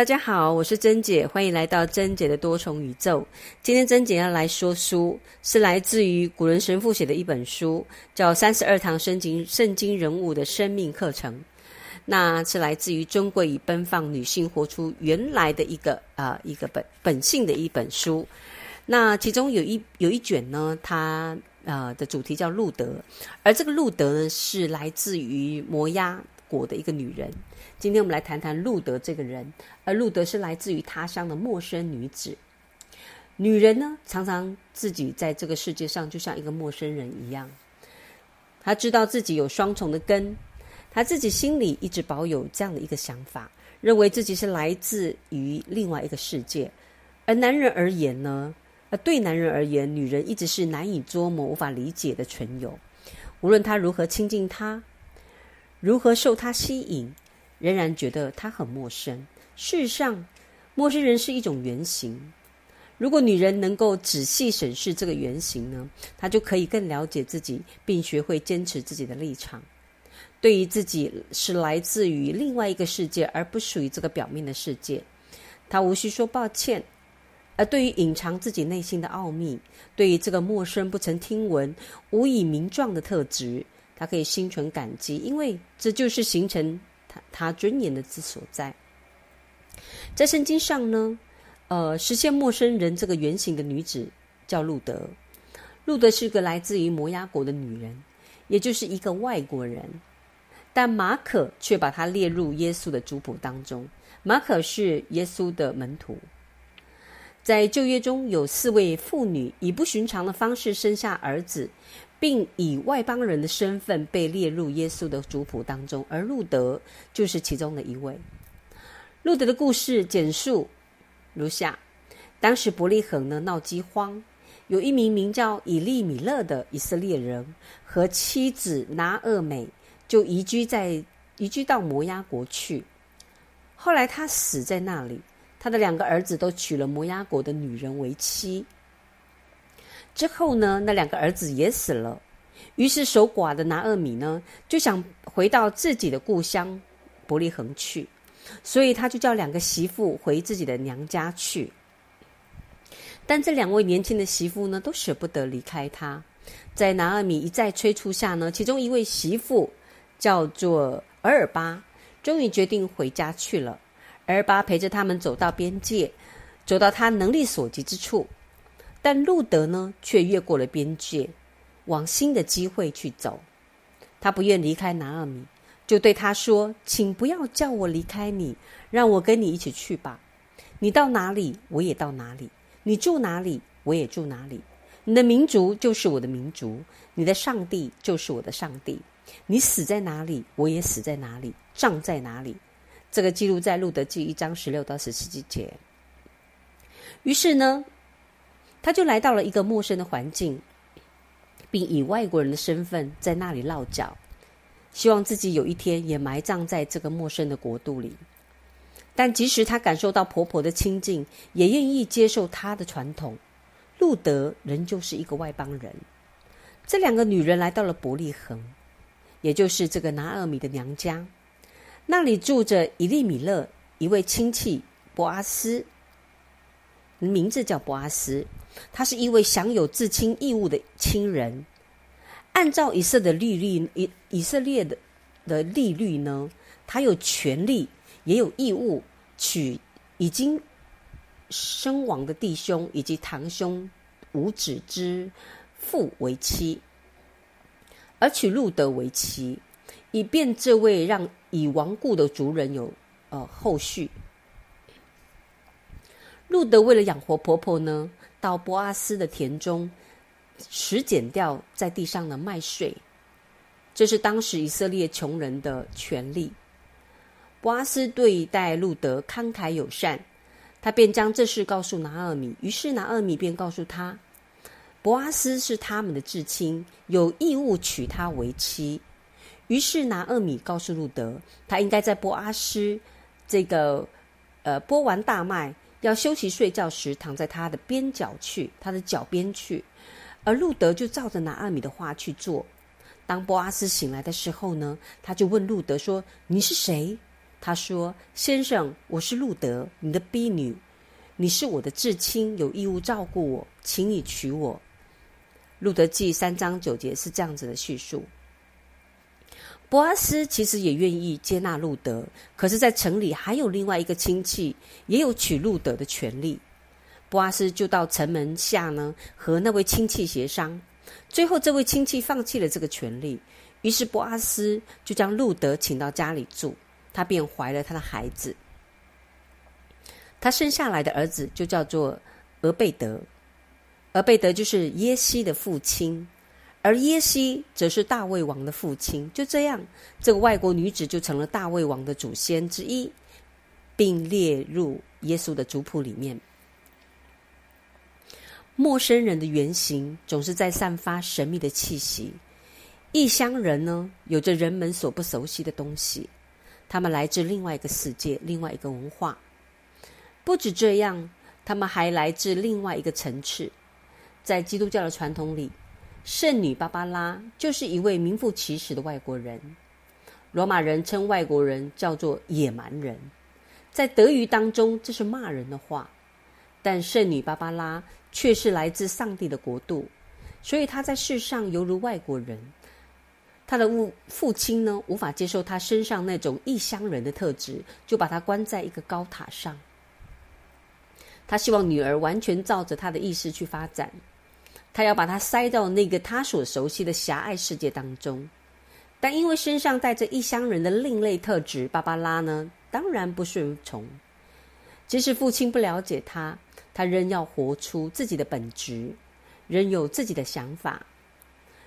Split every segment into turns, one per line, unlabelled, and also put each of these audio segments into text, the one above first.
大家好，我是珍姐，欢迎来到珍姐的多重宇宙。今天珍姐要来说书，是来自于古人神父写的一本书，叫《三十二堂圣经圣经人物的生命课程》。那是来自于尊贵与奔放女性活出原来的一个啊一个本本性的一本书。那其中有一有一卷呢，它呃的主题叫路德，而这个路德呢是来自于摩押国的一个女人。今天我们来谈谈路德这个人，而路德是来自于他乡的陌生女子。女人呢，常常自己在这个世界上就像一个陌生人一样。她知道自己有双重的根，她自己心里一直保有这样的一个想法，认为自己是来自于另外一个世界。而男人而言呢，呃，对男人而言，女人一直是难以捉摸、无法理解的存有。无论他如何亲近她，如何受他吸引。仍然觉得他很陌生。事实上，陌生人是一种原型。如果女人能够仔细审视这个原型呢，她就可以更了解自己，并学会坚持自己的立场。对于自己是来自于另外一个世界，而不属于这个表面的世界，她无需说抱歉。而对于隐藏自己内心的奥秘，对于这个陌生、不曾听闻、无以名状的特质，他可以心存感激，因为这就是形成。他他尊严的之所在，在圣经上呢，呃，实现陌生人这个原型的女子叫路德。路德是个来自于摩押国的女人，也就是一个外国人。但马可却把她列入耶稣的族谱当中。马可是耶稣的门徒。在旧约中有四位妇女以不寻常的方式生下儿子。并以外邦人的身份被列入耶稣的族谱当中，而路德就是其中的一位。路德的故事简述如下：当时伯利恒呢闹饥荒，有一名名叫以利米勒的以色列人和妻子拿厄美就移居在移居到摩押国去。后来他死在那里，他的两个儿子都娶了摩押国的女人为妻。之后呢，那两个儿子也死了，于是守寡的拿厄米呢就想回到自己的故乡伯利恒去，所以他就叫两个媳妇回自己的娘家去。但这两位年轻的媳妇呢都舍不得离开他，在拿厄米一再催促下呢，其中一位媳妇叫做尔尔巴，终于决定回家去了。尔尔巴陪着他们走到边界，走到他能力所及之处。但路德呢，却越过了边界，往新的机会去走。他不愿离开拿尔米，就对他说：“请不要叫我离开你，让我跟你一起去吧。你到哪里，我也到哪里；你住哪里，我也住哪里。你的民族就是我的民族，你的上帝就是我的上帝。你死在哪里，我也死在哪里，葬在哪里。”这个记录在路德记一章十六到十七节。于是呢。他就来到了一个陌生的环境，并以外国人的身份在那里落脚，希望自己有一天也埋葬在这个陌生的国度里。但即使他感受到婆婆的亲近，也愿意接受她的传统，路德仍旧是一个外邦人。这两个女人来到了伯利恒，也就是这个拿尔米的娘家，那里住着伊利米勒一位亲戚博阿斯，名字叫博阿斯。他是一位享有至亲义务的亲人。按照以色列的律例，以以色列的的利率呢，他有权利也有义务娶已经身亡的弟兄以及堂兄五子之父为妻，而娶路德为妻，以便这位让已亡故的族人有呃后续。路德为了养活婆婆呢。到波阿斯的田中，拾捡掉在地上的麦穗，这是当时以色列穷人的权利。波阿斯对待路德慷慨友善，他便将这事告诉拿尔米。于是拿尔米便告诉他，博阿斯是他们的至亲，有义务娶她为妻。于是拿尔米告诉路德，他应该在波阿斯这个呃播完大麦。要休息睡觉时，躺在他的边角去，他的脚边去，而路德就照着拿阿米的话去做。当波阿斯醒来的时候呢，他就问路德说：“你是谁？他说：“先生，我是路德，你的婢女，你是我的至亲，有义务照顾我，请你娶我。”《路德记》三章九节是这样子的叙述。博阿斯其实也愿意接纳路德，可是，在城里还有另外一个亲戚也有娶路德的权利。博阿斯就到城门下呢，和那位亲戚协商。最后，这位亲戚放弃了这个权利，于是博阿斯就将路德请到家里住，他便怀了他的孩子。他生下来的儿子就叫做俄贝德，俄贝德就是耶西的父亲。而耶西则是大卫王的父亲，就这样，这个外国女子就成了大卫王的祖先之一，并列入耶稣的族谱里面。陌生人的原型总是在散发神秘的气息，异乡人呢，有着人们所不熟悉的东西，他们来自另外一个世界，另外一个文化。不止这样，他们还来自另外一个层次，在基督教的传统里。圣女芭芭拉就是一位名副其实的外国人。罗马人称外国人叫做野蛮人，在德语当中这是骂人的话。但圣女芭芭拉却是来自上帝的国度，所以她在世上犹如外国人。她的父父亲呢，无法接受她身上那种异乡人的特质，就把她关在一个高塔上。他希望女儿完全照着他的意思去发展。他要把他塞到那个他所熟悉的狭隘世界当中，但因为身上带着异乡人的另类特质，芭芭拉呢当然不顺从。即使父亲不了解他，他仍要活出自己的本质，仍有自己的想法。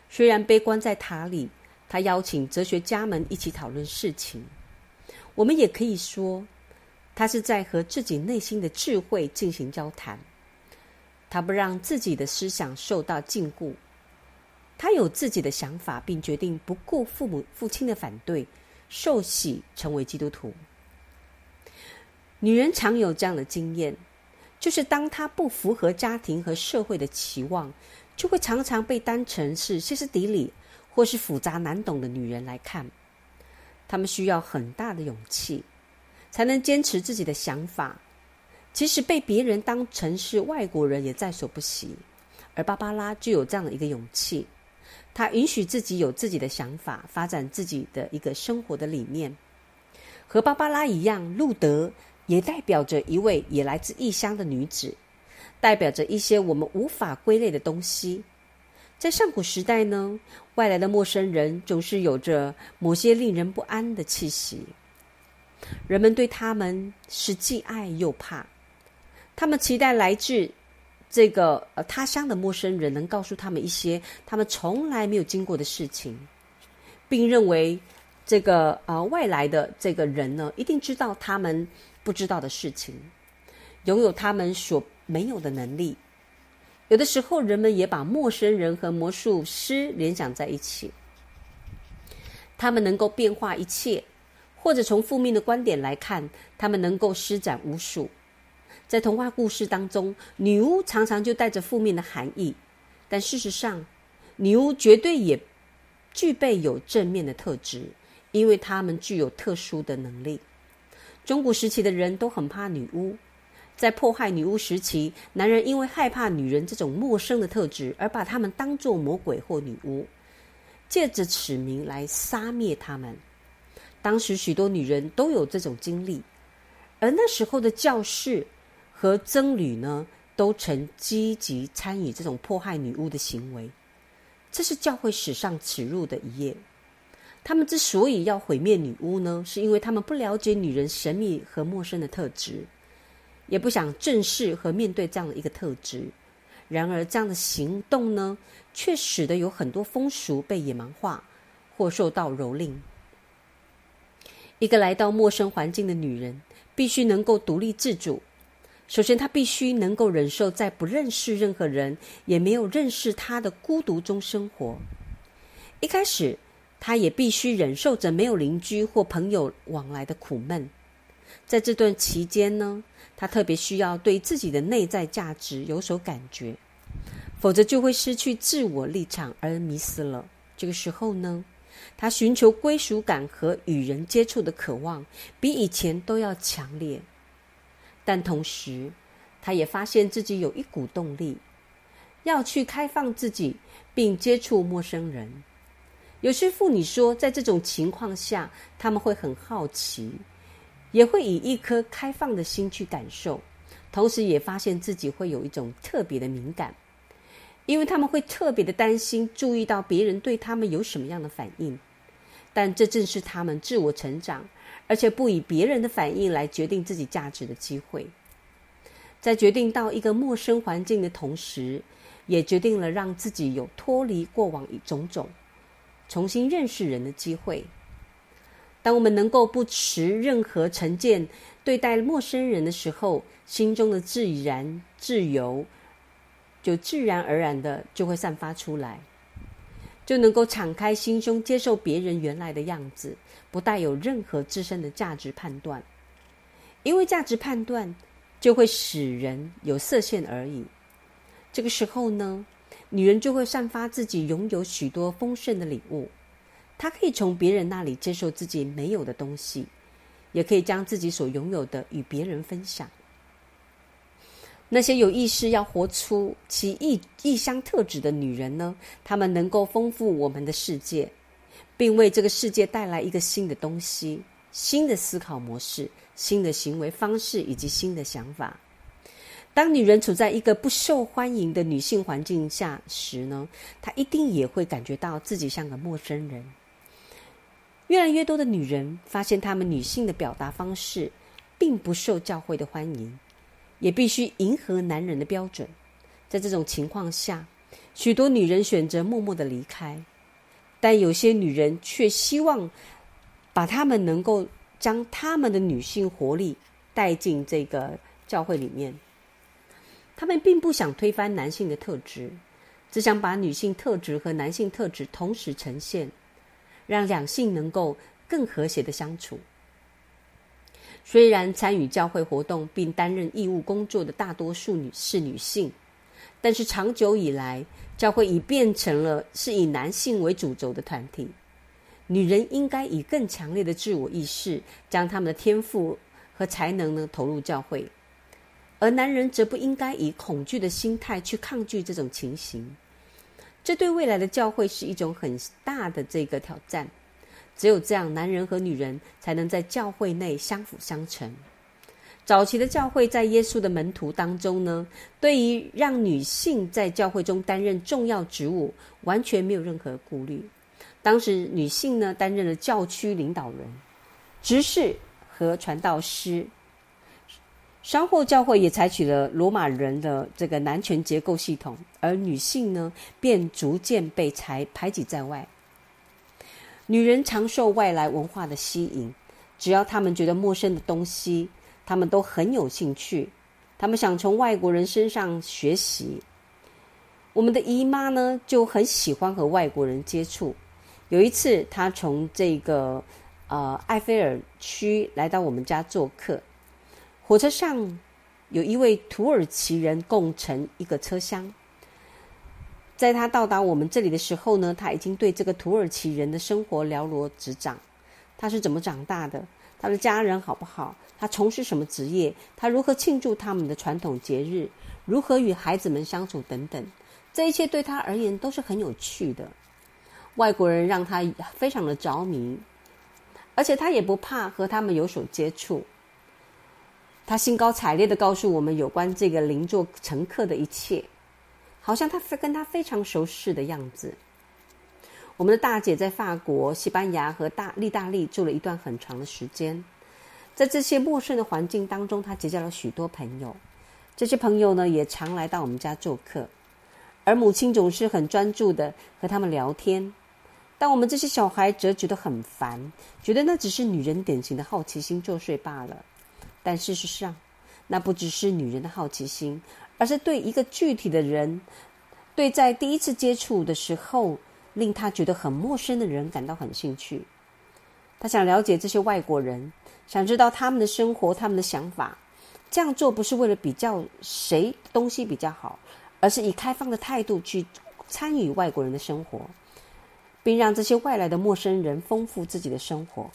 虽然被关在塔里，他邀请哲学家们一起讨论事情。我们也可以说，他是在和自己内心的智慧进行交谈。他不让自己的思想受到禁锢，他有自己的想法，并决定不顾父母父亲的反对，受洗成为基督徒。女人常有这样的经验，就是当她不符合家庭和社会的期望，就会常常被当成是歇斯底里或是复杂难懂的女人来看。她们需要很大的勇气，才能坚持自己的想法。即使被别人当成是外国人，也在所不惜。而芭芭拉就有这样的一个勇气，她允许自己有自己的想法，发展自己的一个生活的理念。和芭芭拉一样，路德也代表着一位也来自异乡的女子，代表着一些我们无法归类的东西。在上古时代呢，外来的陌生人总是有着某些令人不安的气息，人们对他们是既爱又怕。他们期待来自这个呃他乡的陌生人能告诉他们一些他们从来没有经过的事情，并认为这个呃外来的这个人呢一定知道他们不知道的事情，拥有他们所没有的能力。有的时候，人们也把陌生人和魔术师联想在一起，他们能够变化一切，或者从负面的观点来看，他们能够施展巫术。在童话故事当中，女巫常常就带着负面的含义，但事实上，女巫绝对也具备有正面的特质，因为她们具有特殊的能力。中古时期的人都很怕女巫，在迫害女巫时期，男人因为害怕女人这种陌生的特质，而把她们当作魔鬼或女巫，借着此名来杀灭她们。当时许多女人都有这种经历，而那时候的教士。和僧侣呢，都曾积极参与这种迫害女巫的行为，这是教会史上耻辱的一页。他们之所以要毁灭女巫呢，是因为他们不了解女人神秘和陌生的特质，也不想正视和面对这样的一个特质。然而，这样的行动呢，却使得有很多风俗被野蛮化或受到蹂躏。一个来到陌生环境的女人，必须能够独立自主。首先，他必须能够忍受在不认识任何人，也没有认识他的孤独中生活。一开始，他也必须忍受着没有邻居或朋友往来的苦闷。在这段期间呢，他特别需要对自己的内在价值有所感觉，否则就会失去自我立场而迷失了。这个时候呢，他寻求归属感和与人接触的渴望比以前都要强烈。但同时，他也发现自己有一股动力，要去开放自己并接触陌生人。有些妇女说，在这种情况下，他们会很好奇，也会以一颗开放的心去感受，同时也发现自己会有一种特别的敏感。因为他们会特别的担心，注意到别人对他们有什么样的反应，但这正是他们自我成长，而且不以别人的反应来决定自己价值的机会。在决定到一个陌生环境的同时，也决定了让自己有脱离过往一种种，重新认识人的机会。当我们能够不持任何成见对待陌生人的时候，心中的自然自由。就自然而然的就会散发出来，就能够敞开心胸接受别人原来的样子，不带有任何自身的价值判断，因为价值判断就会使人有色限而已。这个时候呢，女人就会散发自己拥有许多丰盛的礼物，她可以从别人那里接受自己没有的东西，也可以将自己所拥有的与别人分享。那些有意识要活出其异异乡特质的女人呢？她们能够丰富我们的世界，并为这个世界带来一个新的东西、新的思考模式、新的行为方式以及新的想法。当女人处在一个不受欢迎的女性环境下时呢，她一定也会感觉到自己像个陌生人。越来越多的女人发现，她们女性的表达方式并不受教会的欢迎。也必须迎合男人的标准，在这种情况下，许多女人选择默默的离开，但有些女人却希望把她们能够将她们的女性活力带进这个教会里面。她们并不想推翻男性的特质，只想把女性特质和男性特质同时呈现，让两性能够更和谐的相处。虽然参与教会活动并担任义务工作的大多数女是女性，但是长久以来，教会已变成了是以男性为主轴的团体。女人应该以更强烈的自我意识，将他们的天赋和才能呢投入教会，而男人则不应该以恐惧的心态去抗拒这种情形。这对未来的教会是一种很大的这个挑战。只有这样，男人和女人才能在教会内相辅相成。早期的教会在耶稣的门徒当中呢，对于让女性在教会中担任重要职务，完全没有任何顾虑。当时女性呢，担任了教区领导人、执事和传道师。稍后教会也采取了罗马人的这个男权结构系统，而女性呢，便逐渐被排排挤在外。女人常受外来文化的吸引，只要她们觉得陌生的东西，她们都很有兴趣。她们想从外国人身上学习。我们的姨妈呢，就很喜欢和外国人接触。有一次，她从这个呃埃菲尔区来到我们家做客，火车上有一位土耳其人共乘一个车厢。在他到达我们这里的时候呢，他已经对这个土耳其人的生活了如指掌。他是怎么长大的？他的家人好不好？他从事什么职业？他如何庆祝他们的传统节日？如何与孩子们相处？等等，这一切对他而言都是很有趣的。外国人让他非常的着迷，而且他也不怕和他们有所接触。他兴高采烈的告诉我们有关这个邻座乘客的一切。好像他跟他非常熟识的样子。我们的大姐在法国、西班牙和大意大利住了一段很长的时间，在这些陌生的环境当中，她结交了许多朋友。这些朋友呢，也常来到我们家做客，而母亲总是很专注的和他们聊天。但我们这些小孩则觉得很烦，觉得那只是女人典型的好奇心作祟罢了。但事实上，那不只是女人的好奇心。而是对一个具体的人，对在第一次接触的时候令他觉得很陌生的人感到很兴趣。他想了解这些外国人，想知道他们的生活、他们的想法。这样做不是为了比较谁东西比较好，而是以开放的态度去参与外国人的生活，并让这些外来的陌生人丰富自己的生活。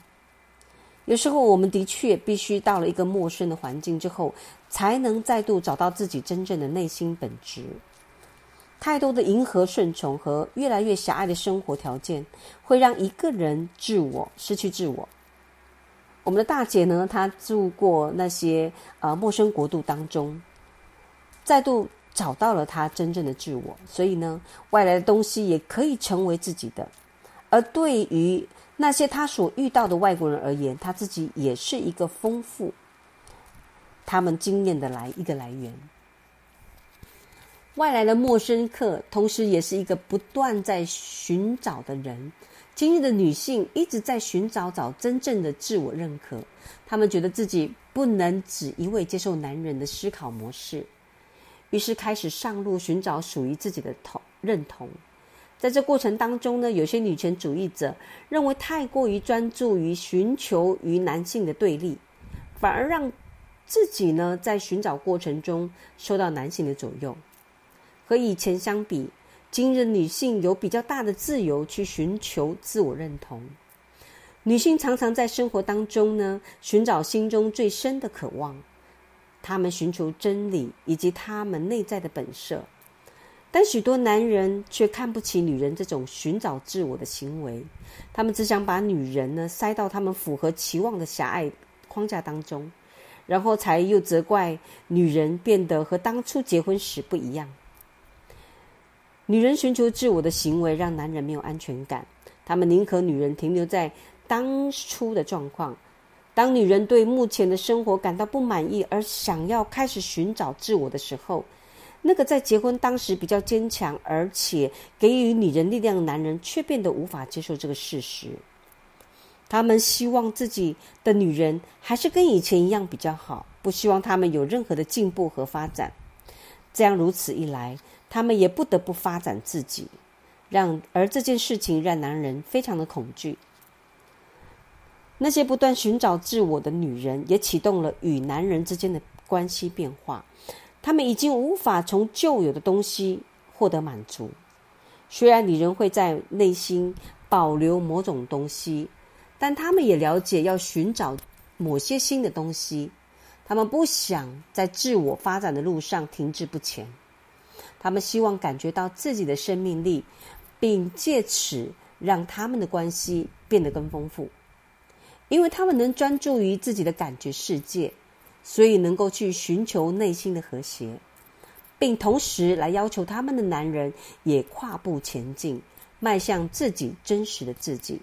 有时候，我们的确必须到了一个陌生的环境之后，才能再度找到自己真正的内心本质。太多的迎合、顺从和越来越狭隘的生活条件，会让一个人自我失去自我。我们的大姐呢，她住过那些呃陌生国度当中，再度找到了她真正的自我。所以呢，外来的东西也可以成为自己的。而对于那些他所遇到的外国人而言，他自己也是一个丰富他们经验的来一个来源。外来的陌生客，同时也是一个不断在寻找的人。今日的女性一直在寻找找真正的自我认可，她们觉得自己不能只一味接受男人的思考模式，于是开始上路寻找属于自己的同认同。在这过程当中呢，有些女权主义者认为太过于专注于寻求与男性的对立，反而让自己呢在寻找过程中受到男性的左右。和以前相比，今日女性有比较大的自由去寻求自我认同。女性常常在生活当中呢寻找心中最深的渴望，她们寻求真理以及她们内在的本色。但许多男人却看不起女人这种寻找自我的行为，他们只想把女人呢塞到他们符合期望的狭隘框架当中，然后才又责怪女人变得和当初结婚时不一样。女人寻求自我的行为让男人没有安全感，他们宁可女人停留在当初的状况。当女人对目前的生活感到不满意，而想要开始寻找自我的时候。那个在结婚当时比较坚强，而且给予女人力量的男人，却变得无法接受这个事实。他们希望自己的女人还是跟以前一样比较好，不希望他们有任何的进步和发展。这样如此一来，他们也不得不发展自己，让而这件事情让男人非常的恐惧。那些不断寻找自我的女人，也启动了与男人之间的关系变化。他们已经无法从旧有的东西获得满足，虽然女人会在内心保留某种东西，但他们也了解要寻找某些新的东西。他们不想在自我发展的路上停滞不前，他们希望感觉到自己的生命力，并借此让他们的关系变得更丰富，因为他们能专注于自己的感觉世界。所以能够去寻求内心的和谐，并同时来要求他们的男人也跨步前进，迈向自己真实的自己。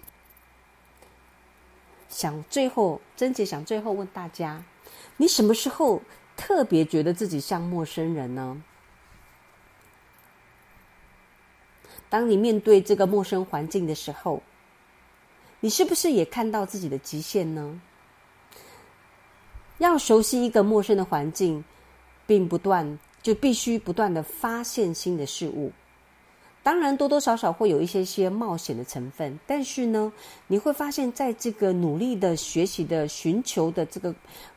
想最后，贞姐想最后问大家：你什么时候特别觉得自己像陌生人呢？当你面对这个陌生环境的时候，你是不是也看到自己的极限呢？要熟悉一个陌生的环境，并不断就必须不断的发现新的事物。当然，多多少少会有一些些冒险的成分，但是呢，你会发现在这个努力的学习的寻求的这个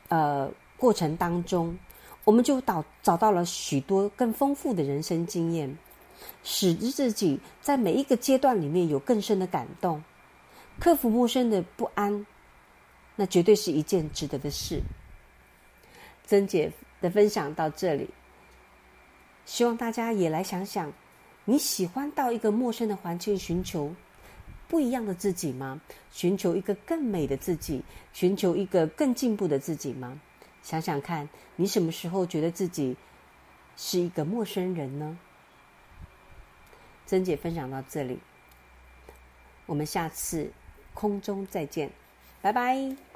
呃过程当中，我们就找找到了许多更丰富的人生经验，使自己在每一个阶段里面有更深的感动，克服陌生的不安，那绝对是一件值得的事。珍姐的分享到这里，希望大家也来想想：你喜欢到一个陌生的环境寻求不一样的自己吗？寻求一个更美的自己，寻求一个更进步的自己吗？想想看，你什么时候觉得自己是一个陌生人呢？珍姐分享到这里，我们下次空中再见，拜拜。